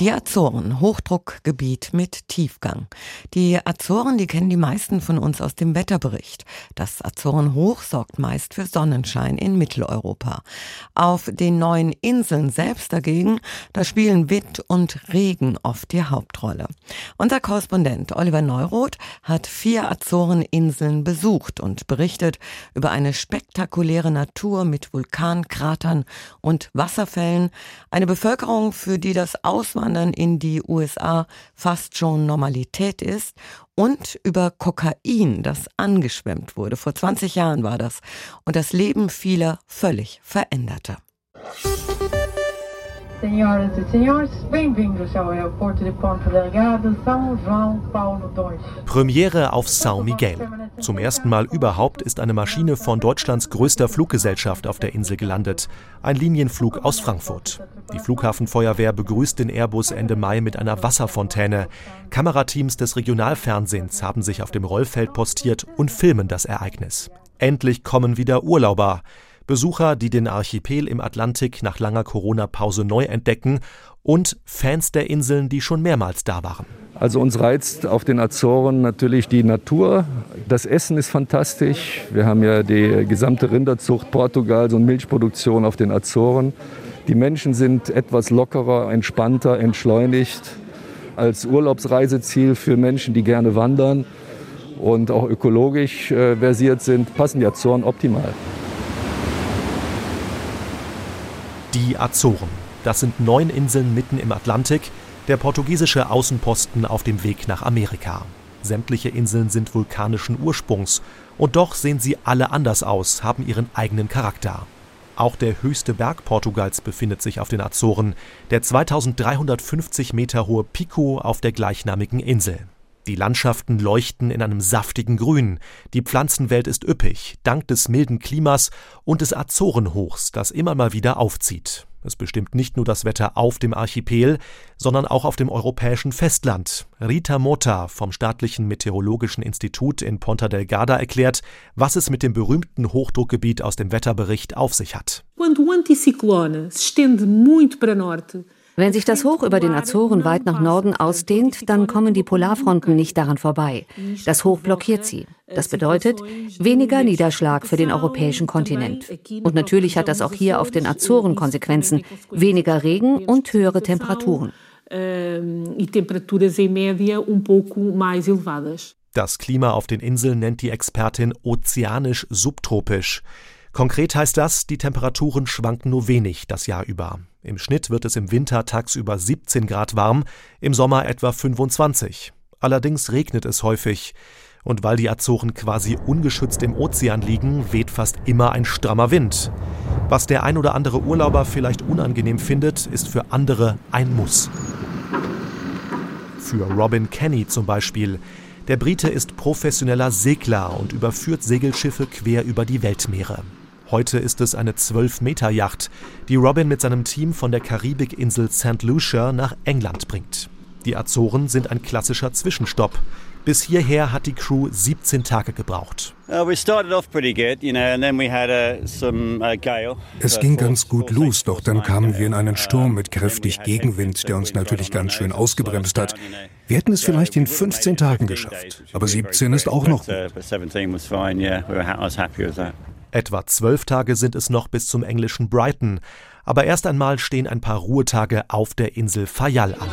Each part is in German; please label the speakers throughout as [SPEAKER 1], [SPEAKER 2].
[SPEAKER 1] Die Azoren, Hochdruckgebiet mit Tiefgang. Die Azoren, die kennen die meisten von uns aus dem Wetterbericht. Das Azorenhoch sorgt meist für Sonnenschein in Mitteleuropa. Auf den neuen Inseln selbst dagegen, da spielen Wind und Regen oft die Hauptrolle. Unser Korrespondent Oliver Neuroth hat vier Azoreninseln besucht und berichtet über eine spektakuläre Natur mit Vulkankratern und Wasserfällen, eine Bevölkerung, für die das Ausmaß Auswandern in die USA fast schon Normalität ist und über Kokain, das angeschwemmt wurde. Vor 20 Jahren war das und das Leben vieler völlig veränderte.
[SPEAKER 2] Senhoras e senhores, bem-vindos ao aeroporto de Ponta Delgada, São João Paulo II.
[SPEAKER 3] Premiere auf São Miguel. Zum ersten Mal überhaupt ist eine Maschine von Deutschlands größter Fluggesellschaft auf der Insel gelandet. Ein Linienflug aus Frankfurt. Die Flughafenfeuerwehr begrüßt den Airbus Ende Mai mit einer Wasserfontäne. Kamerateams des Regionalfernsehens haben sich auf dem Rollfeld postiert und filmen das Ereignis. Endlich kommen wieder Urlauber. Besucher, die den Archipel im Atlantik nach langer Corona-Pause neu entdecken und Fans der Inseln, die schon mehrmals da waren.
[SPEAKER 4] Also uns reizt auf den Azoren natürlich die Natur. Das Essen ist fantastisch. Wir haben ja die gesamte Rinderzucht Portugals und Milchproduktion auf den Azoren. Die Menschen sind etwas lockerer, entspannter, entschleunigt. Als Urlaubsreiseziel für Menschen, die gerne wandern und auch ökologisch äh, versiert sind, passen die Azoren optimal.
[SPEAKER 3] Die Azoren. Das sind neun Inseln mitten im Atlantik, der portugiesische Außenposten auf dem Weg nach Amerika. Sämtliche Inseln sind vulkanischen Ursprungs, und doch sehen sie alle anders aus, haben ihren eigenen Charakter. Auch der höchste Berg Portugals befindet sich auf den Azoren, der 2350 Meter hohe Pico auf der gleichnamigen Insel. Die Landschaften leuchten in einem saftigen Grün, die Pflanzenwelt ist üppig, dank des milden Klimas und des Azorenhochs, das immer mal wieder aufzieht. Es bestimmt nicht nur das Wetter auf dem Archipel, sondern auch auf dem europäischen Festland. Rita Mota vom Staatlichen Meteorologischen Institut in Ponta Delgada erklärt, was es mit dem berühmten Hochdruckgebiet aus dem Wetterbericht auf sich hat.
[SPEAKER 5] Quando o anticiclone se estende muito para norte,
[SPEAKER 6] wenn sich das Hoch über den Azoren weit nach Norden ausdehnt, dann kommen die Polarfronten nicht daran vorbei. Das Hoch blockiert sie. Das bedeutet weniger Niederschlag für den europäischen Kontinent. Und natürlich hat das auch hier auf den Azoren Konsequenzen. Weniger Regen und höhere Temperaturen.
[SPEAKER 3] Das Klima auf den Inseln nennt die Expertin ozeanisch subtropisch. Konkret heißt das, die Temperaturen schwanken nur wenig das Jahr über. Im Schnitt wird es im Winter tagsüber 17 Grad warm, im Sommer etwa 25. Allerdings regnet es häufig. Und weil die Azoren quasi ungeschützt im Ozean liegen, weht fast immer ein strammer Wind. Was der ein oder andere Urlauber vielleicht unangenehm findet, ist für andere ein Muss. Für Robin Kenny zum Beispiel. Der Brite ist professioneller Segler und überführt Segelschiffe quer über die Weltmeere. Heute ist es eine 12-Meter-Yacht, die Robin mit seinem Team von der Karibikinsel St. Lucia nach England bringt. Die Azoren sind ein klassischer Zwischenstopp. Bis hierher hat die Crew 17 Tage gebraucht.
[SPEAKER 7] Uh, uh,
[SPEAKER 8] es ging ganz gut los, doch dann kamen wir in einen Sturm mit kräftig Gegenwind, der uns natürlich ganz schön ausgebremst hat. Wir hätten es vielleicht in 15 Tagen geschafft, aber 17 ist auch noch gut.
[SPEAKER 3] Etwa zwölf Tage sind es noch bis zum englischen Brighton, aber erst einmal stehen ein paar Ruhetage auf der Insel Fayal an.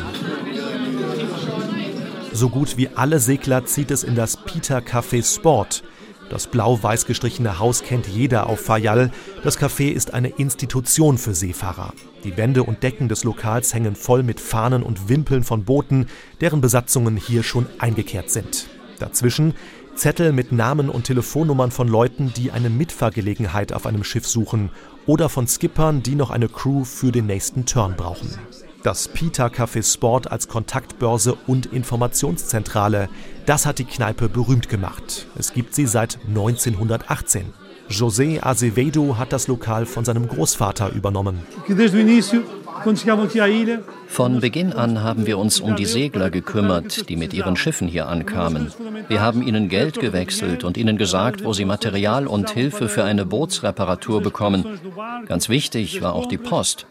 [SPEAKER 3] So gut wie alle Segler zieht es in das Peter Café Sport. Das blau-weiß gestrichene Haus kennt jeder auf Fayal. Das Café ist eine Institution für Seefahrer. Die Wände und Decken des Lokals hängen voll mit Fahnen und Wimpeln von Booten, deren Besatzungen hier schon eingekehrt sind. Dazwischen Zettel mit Namen und Telefonnummern von Leuten, die eine Mitfahrgelegenheit auf einem Schiff suchen oder von Skippern, die noch eine Crew für den nächsten Turn brauchen. Das Pita Café Sport als Kontaktbörse und Informationszentrale, das hat die Kneipe berühmt gemacht. Es gibt sie seit 1918. José Azevedo hat das Lokal von seinem Großvater übernommen.
[SPEAKER 7] Von Beginn an haben wir uns um die Segler gekümmert, die mit ihren Schiffen hier ankamen. Wir haben ihnen Geld gewechselt und ihnen gesagt, wo sie Material und Hilfe für eine Bootsreparatur bekommen. Ganz wichtig war auch die Post.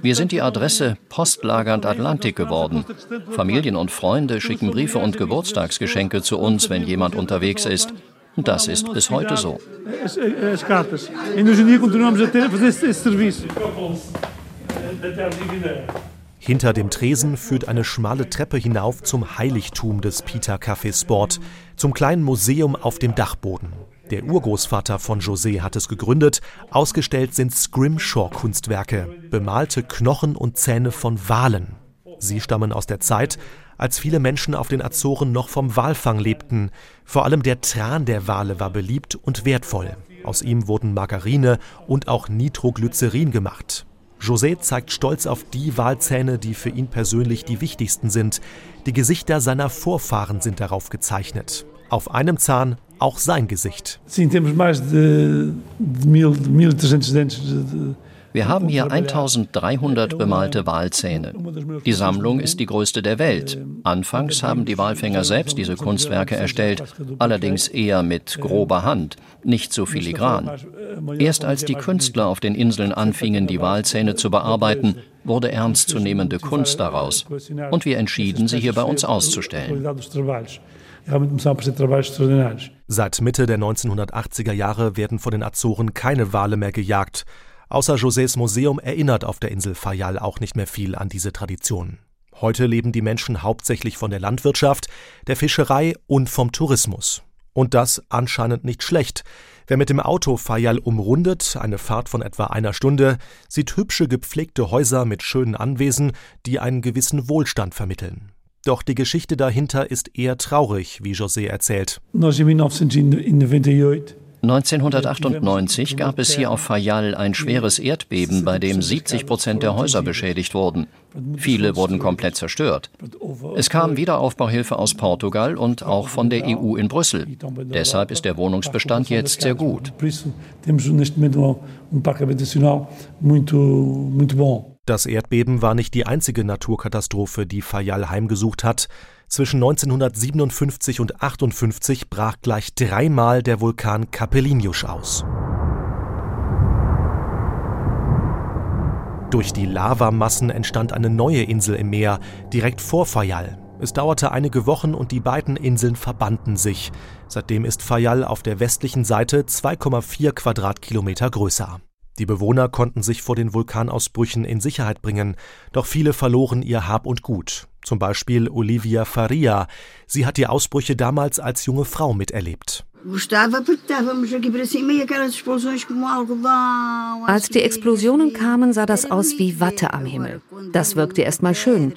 [SPEAKER 7] Wir sind die Adresse Postlagernd Atlantik geworden. Familien und Freunde schicken Briefe und Geburtstagsgeschenke zu uns, wenn jemand unterwegs ist. Das ist bis heute so.
[SPEAKER 3] Hinter dem Tresen führt eine schmale Treppe hinauf zum Heiligtum des Peter Café Sport, zum kleinen Museum auf dem Dachboden. Der Urgroßvater von José hat es gegründet. Ausgestellt sind Scrimshaw-Kunstwerke, bemalte Knochen und Zähne von Walen. Sie stammen aus der Zeit, als viele Menschen auf den Azoren noch vom Walfang lebten. Vor allem der Tran der Wale war beliebt und wertvoll. Aus ihm wurden Margarine und auch Nitroglycerin gemacht. José zeigt stolz auf die Walzähne, die für ihn persönlich die wichtigsten sind. Die Gesichter seiner Vorfahren sind darauf gezeichnet. Auf einem Zahn auch sein Gesicht.
[SPEAKER 7] Wir haben hier 1300 bemalte Walzähne. Die Sammlung ist die größte der Welt. Anfangs haben die Walfänger selbst diese Kunstwerke erstellt, allerdings eher mit grober Hand, nicht so filigran. Erst als die Künstler auf den Inseln anfingen, die Walzähne zu bearbeiten, wurde ernstzunehmende Kunst daraus. Und wir entschieden, sie hier bei uns auszustellen.
[SPEAKER 3] Seit Mitte der 1980er Jahre werden vor den Azoren keine Wale mehr gejagt. Außer Josés Museum erinnert auf der Insel Fayal auch nicht mehr viel an diese Tradition. Heute leben die Menschen hauptsächlich von der Landwirtschaft, der Fischerei und vom Tourismus. Und das anscheinend nicht schlecht. Wer mit dem Auto Fayal umrundet, eine Fahrt von etwa einer Stunde, sieht hübsche gepflegte Häuser mit schönen Anwesen, die einen gewissen Wohlstand vermitteln. Doch die Geschichte dahinter ist eher traurig, wie José erzählt.
[SPEAKER 7] 1998 gab es hier auf Fayal ein schweres Erdbeben, bei dem 70 Prozent der Häuser beschädigt wurden. Viele wurden komplett zerstört. Es kam Wiederaufbauhilfe aus Portugal und auch von der EU in Brüssel. Deshalb ist der Wohnungsbestand jetzt sehr gut.
[SPEAKER 3] Das Erdbeben war nicht die einzige Naturkatastrophe, die Fayal heimgesucht hat. Zwischen 1957 und 58 brach gleich dreimal der Vulkan Capeliños aus. Durch die Lavamassen entstand eine neue Insel im Meer, direkt vor Fayal. Es dauerte einige Wochen und die beiden Inseln verbanden sich. Seitdem ist Fayal auf der westlichen Seite 2,4 Quadratkilometer größer. Die Bewohner konnten sich vor den Vulkanausbrüchen in Sicherheit bringen, doch viele verloren ihr Hab und Gut. Zum Beispiel Olivia Faria. Sie hat die Ausbrüche damals als junge Frau miterlebt.
[SPEAKER 6] Als die Explosionen kamen, sah das aus wie Watte am Himmel. Das wirkte erst mal schön.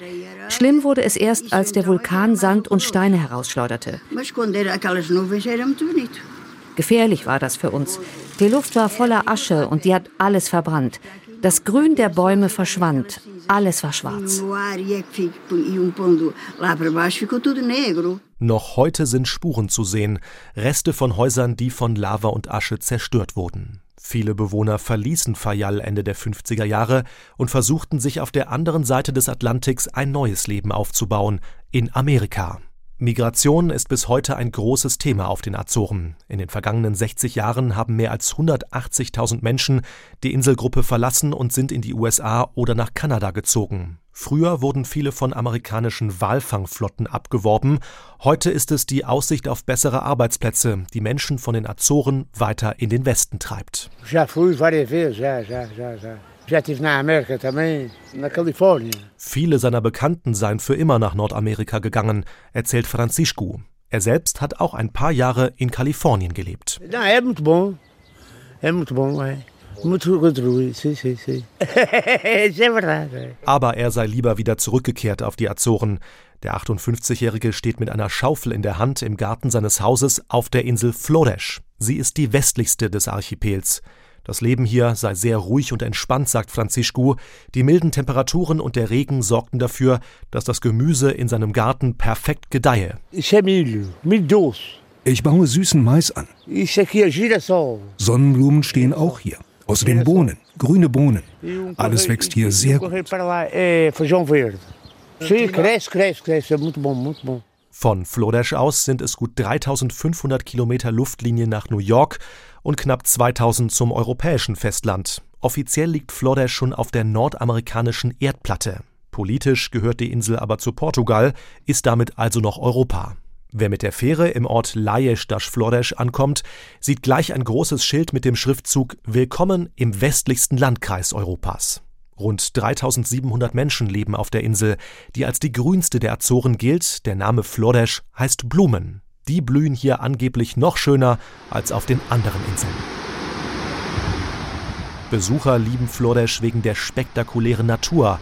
[SPEAKER 6] Schlimm wurde es erst, als der Vulkan Sand und Steine herausschleuderte. Gefährlich war das für uns. Die Luft war voller Asche und die hat alles verbrannt. Das Grün der Bäume verschwand. Alles war schwarz.
[SPEAKER 3] Noch heute sind Spuren zu sehen, Reste von Häusern, die von Lava und Asche zerstört wurden. Viele Bewohner verließen Fayal Ende der 50er Jahre und versuchten sich auf der anderen Seite des Atlantiks ein neues Leben aufzubauen, in Amerika. Migration ist bis heute ein großes Thema auf den Azoren. In den vergangenen 60 Jahren haben mehr als 180.000 Menschen die Inselgruppe verlassen und sind in die USA oder nach Kanada gezogen. Früher wurden viele von amerikanischen Walfangflotten abgeworben. Heute ist es die Aussicht auf bessere Arbeitsplätze, die Menschen von den Azoren weiter in den Westen treibt. Ja, früh war der ja, ja, ja, ja. Viele seiner Bekannten seien für immer nach Nordamerika gegangen, erzählt Francisco. Er selbst hat auch ein paar Jahre in Kalifornien gelebt. Aber er sei lieber wieder zurückgekehrt auf die Azoren. Der 58-Jährige steht mit einer Schaufel in der Hand im Garten seines Hauses auf der Insel Flores. Sie ist die westlichste des Archipels. Das Leben hier sei sehr ruhig und entspannt, sagt Francisco. Die milden Temperaturen und der Regen sorgten dafür, dass das Gemüse in seinem Garten perfekt gedeihe.
[SPEAKER 8] Ich baue süßen Mais an. Sonnenblumen stehen auch hier. Außerdem Bohnen, grüne Bohnen. Alles wächst hier sehr gut.
[SPEAKER 3] Von Flodesch aus sind es gut 3500 Kilometer Luftlinie nach New York und knapp 2000 zum europäischen Festland. Offiziell liegt Flodesch schon auf der nordamerikanischen Erdplatte. Politisch gehört die Insel aber zu Portugal, ist damit also noch Europa. Wer mit der Fähre im Ort Laies das Flores ankommt, sieht gleich ein großes Schild mit dem Schriftzug Willkommen im westlichsten Landkreis Europas. Rund 3700 Menschen leben auf der Insel, die als die grünste der Azoren gilt. Der Name Flores heißt Blumen. Die blühen hier angeblich noch schöner als auf den anderen Inseln. Besucher lieben Flores wegen der spektakulären Natur,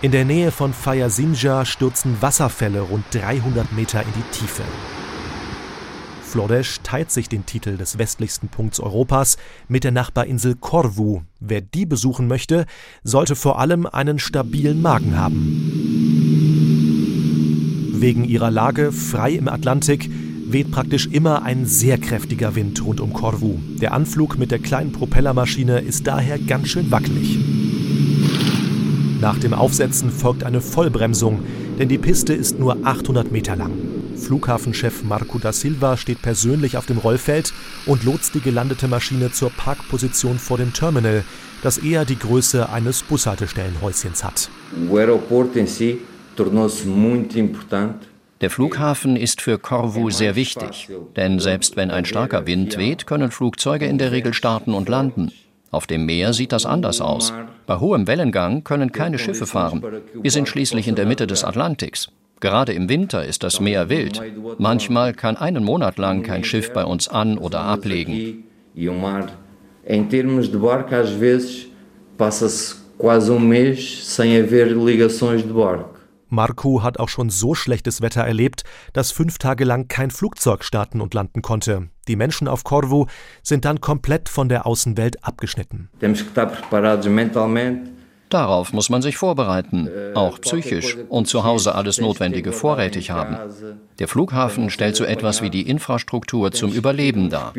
[SPEAKER 3] in der Nähe von Fayasinja stürzen Wasserfälle rund 300 Meter in die Tiefe. Flodesch teilt sich den Titel des westlichsten Punkts Europas mit der Nachbarinsel Korvu. Wer die besuchen möchte, sollte vor allem einen stabilen Magen haben. Wegen ihrer Lage frei im Atlantik weht praktisch immer ein sehr kräftiger Wind rund um Korvu. Der Anflug mit der kleinen Propellermaschine ist daher ganz schön wackelig. Nach dem Aufsetzen folgt eine Vollbremsung, denn die Piste ist nur 800 Meter lang. Flughafenchef Marco da Silva steht persönlich auf dem Rollfeld und lotst die gelandete Maschine zur Parkposition vor dem Terminal, das eher die Größe eines Bushaltestellenhäuschens hat.
[SPEAKER 7] Der Flughafen ist für Corvu sehr wichtig, denn selbst wenn ein starker Wind weht, können Flugzeuge in der Regel starten und landen. Auf dem Meer sieht das anders aus. Bei hohem Wellengang können keine Schiffe fahren. Wir sind schließlich in der Mitte des Atlantiks. Gerade im Winter ist das Meer wild. Manchmal kann einen Monat lang kein Schiff bei uns an- oder ablegen. Em termos de barco, às vezes passa-se quase um mês sem haver ligações
[SPEAKER 3] de barco. Marco hat auch schon so schlechtes Wetter erlebt, dass fünf Tage lang kein Flugzeug starten und landen konnte. Die Menschen auf Corvu sind dann komplett von der Außenwelt abgeschnitten.
[SPEAKER 7] Darauf muss man sich vorbereiten, auch psychisch und zu Hause alles Notwendige vorrätig haben. Der Flughafen stellt so etwas wie die Infrastruktur zum Überleben dar.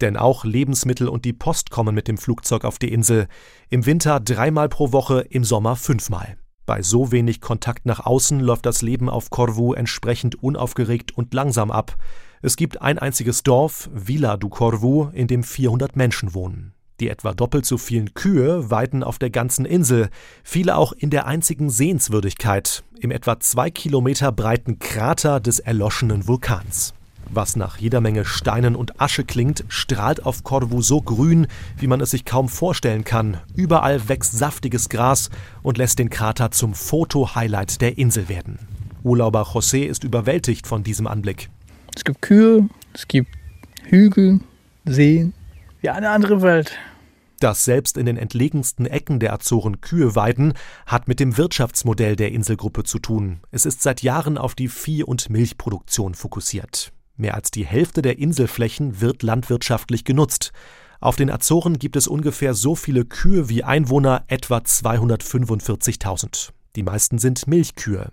[SPEAKER 3] Denn auch Lebensmittel und die Post kommen mit dem Flugzeug auf die Insel. Im Winter dreimal pro Woche, im Sommer fünfmal. Bei so wenig Kontakt nach außen läuft das Leben auf Corvu entsprechend unaufgeregt und langsam ab. Es gibt ein einziges Dorf, Villa du Corvu, in dem 400 Menschen wohnen. Die etwa doppelt so vielen Kühe weiden auf der ganzen Insel, viele auch in der einzigen Sehenswürdigkeit, im etwa zwei Kilometer breiten Krater des erloschenen Vulkans. Was nach jeder Menge Steinen und Asche klingt, strahlt auf Corvu so grün, wie man es sich kaum vorstellen kann. Überall wächst saftiges Gras und lässt den Krater zum Foto-Highlight der Insel werden. Urlauber José ist überwältigt von diesem Anblick.
[SPEAKER 9] Es gibt Kühe, es gibt Hügel, Seen, wie eine andere Welt.
[SPEAKER 3] Dass selbst in den entlegensten Ecken der Azoren Kühe weiden, hat mit dem Wirtschaftsmodell der Inselgruppe zu tun. Es ist seit Jahren auf die Vieh- und Milchproduktion fokussiert. Mehr als die Hälfte der Inselflächen wird landwirtschaftlich genutzt. Auf den Azoren gibt es ungefähr so viele Kühe wie Einwohner, etwa 245.000. Die meisten sind Milchkühe.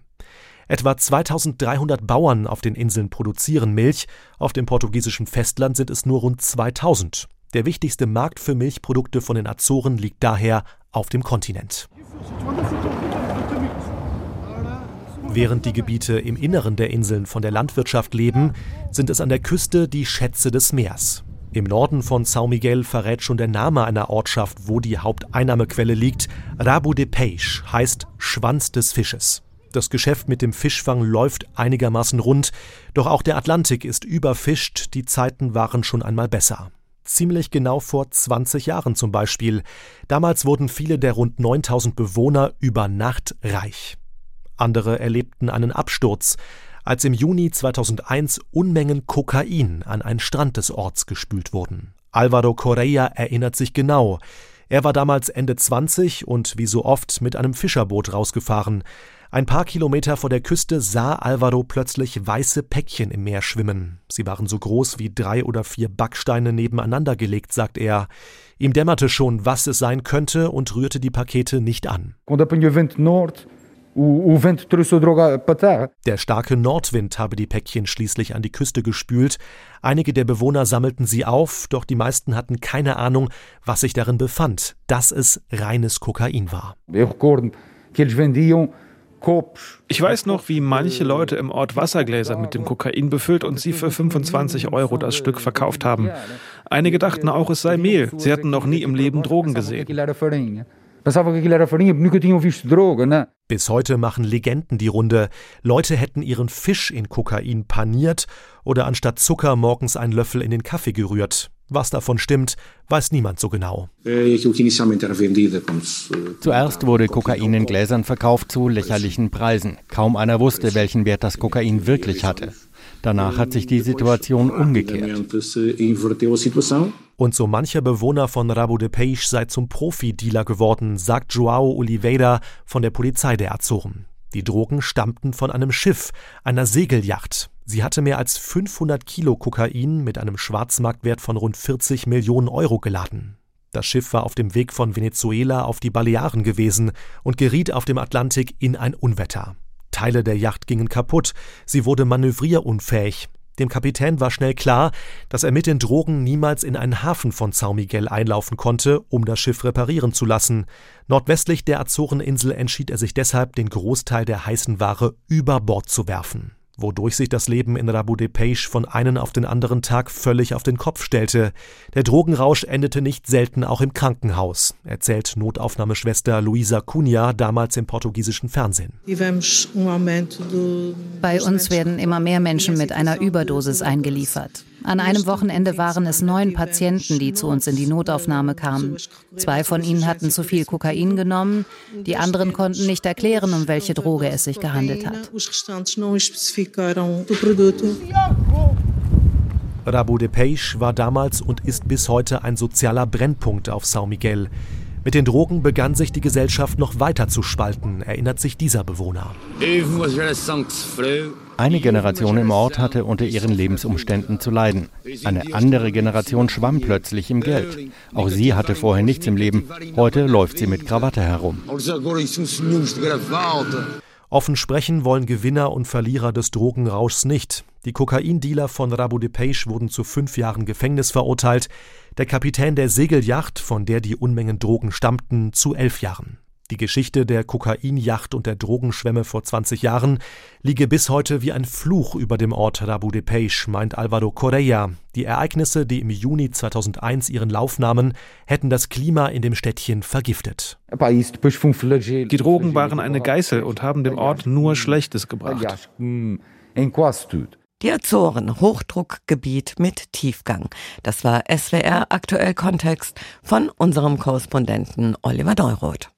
[SPEAKER 3] Etwa 2300 Bauern auf den Inseln produzieren Milch, auf dem portugiesischen Festland sind es nur rund 2000. Der wichtigste Markt für Milchprodukte von den Azoren liegt daher auf dem Kontinent. Während die Gebiete im Inneren der Inseln von der Landwirtschaft leben, sind es an der Küste die Schätze des Meers. Im Norden von São Miguel verrät schon der Name einer Ortschaft, wo die Haupteinnahmequelle liegt. Rabo de Peixe heißt Schwanz des Fisches. Das Geschäft mit dem Fischfang läuft einigermaßen rund, doch auch der Atlantik ist überfischt, die Zeiten waren schon einmal besser. Ziemlich genau vor 20 Jahren zum Beispiel. Damals wurden viele der rund 9000 Bewohner über Nacht reich. Andere erlebten einen Absturz, als im Juni 2001 Unmengen Kokain an einen Strand des Orts gespült wurden. Alvaro Correa erinnert sich genau. Er war damals Ende 20 und wie so oft mit einem Fischerboot rausgefahren. Ein paar Kilometer vor der Küste sah Alvaro plötzlich weiße Päckchen im Meer schwimmen. Sie waren so groß wie drei oder vier Backsteine nebeneinander gelegt, sagt er. Ihm dämmerte schon, was es sein könnte und rührte die Pakete nicht an. Der starke Nordwind habe die Päckchen schließlich an die Küste gespült. Einige der Bewohner sammelten sie auf, doch die meisten hatten keine Ahnung, was sich darin befand, dass es reines Kokain war.
[SPEAKER 10] Ich weiß noch, wie manche Leute im Ort Wassergläser mit dem Kokain befüllt und sie für 25 Euro das Stück verkauft haben. Einige dachten auch, es sei Mehl. Sie hatten noch nie im Leben Drogen gesehen.
[SPEAKER 3] Bis heute machen Legenden die Runde. Leute hätten ihren Fisch in Kokain paniert oder anstatt Zucker morgens einen Löffel in den Kaffee gerührt. Was davon stimmt, weiß niemand so genau.
[SPEAKER 11] Zuerst wurde Kokain in Gläsern verkauft zu lächerlichen Preisen. Kaum einer wusste, welchen Wert das Kokain wirklich hatte. Danach hat sich die Situation umgekehrt.
[SPEAKER 3] Und so mancher Bewohner von Rabo de Peixe sei zum Profi-Dealer geworden, sagt Joao Oliveira von der Polizei der Azoren. Die Drogen stammten von einem Schiff, einer Segelyacht. Sie hatte mehr als 500 Kilo Kokain mit einem Schwarzmarktwert von rund 40 Millionen Euro geladen. Das Schiff war auf dem Weg von Venezuela auf die Balearen gewesen und geriet auf dem Atlantik in ein Unwetter. Teile der Yacht gingen kaputt, sie wurde manövrierunfähig. Dem Kapitän war schnell klar, dass er mit den Drogen niemals in einen Hafen von São Miguel einlaufen konnte, um das Schiff reparieren zu lassen. Nordwestlich der Azoreninsel entschied er sich deshalb, den Großteil der heißen Ware über Bord zu werfen wodurch sich das Leben in Rabu de Peixe von einem auf den anderen Tag völlig auf den Kopf stellte. Der Drogenrausch endete nicht selten auch im Krankenhaus, erzählt Notaufnahmeschwester Luisa Cunha damals im portugiesischen Fernsehen.
[SPEAKER 12] Bei uns werden immer mehr Menschen mit einer Überdosis eingeliefert. An einem Wochenende waren es neun Patienten, die zu uns in die Notaufnahme kamen. Zwei von ihnen hatten zu viel Kokain genommen, die anderen konnten nicht erklären, um welche Droge es sich gehandelt hat.
[SPEAKER 3] Rabu de Peixe war damals und ist bis heute ein sozialer Brennpunkt auf São Miguel. Mit den Drogen begann sich die Gesellschaft noch weiter zu spalten, erinnert sich dieser Bewohner.
[SPEAKER 11] Eine Generation im Ort hatte unter ihren Lebensumständen zu leiden. Eine andere Generation schwamm plötzlich im Geld. Auch sie hatte vorher nichts im Leben. Heute läuft sie mit Krawatte herum.
[SPEAKER 3] Offen sprechen wollen Gewinner und Verlierer des Drogenrauschs nicht. Die Kokaindealer von Rabu de Peixe wurden zu fünf Jahren Gefängnis verurteilt, der Kapitän der Segelyacht, von der die Unmengen Drogen stammten, zu elf Jahren. Die Geschichte der Kokainjacht und der Drogenschwämme vor 20 Jahren liege bis heute wie ein Fluch über dem Ort Rabu de Peixe, meint Alvaro Correa. Die Ereignisse, die im Juni 2001 ihren Lauf nahmen, hätten das Klima in dem Städtchen vergiftet.
[SPEAKER 10] Die Drogen waren eine Geißel und haben dem Ort nur Schlechtes gebracht.
[SPEAKER 1] Die Azoren, Hochdruckgebiet mit Tiefgang. Das war SWR aktuell Kontext von unserem Korrespondenten Oliver Deuroth.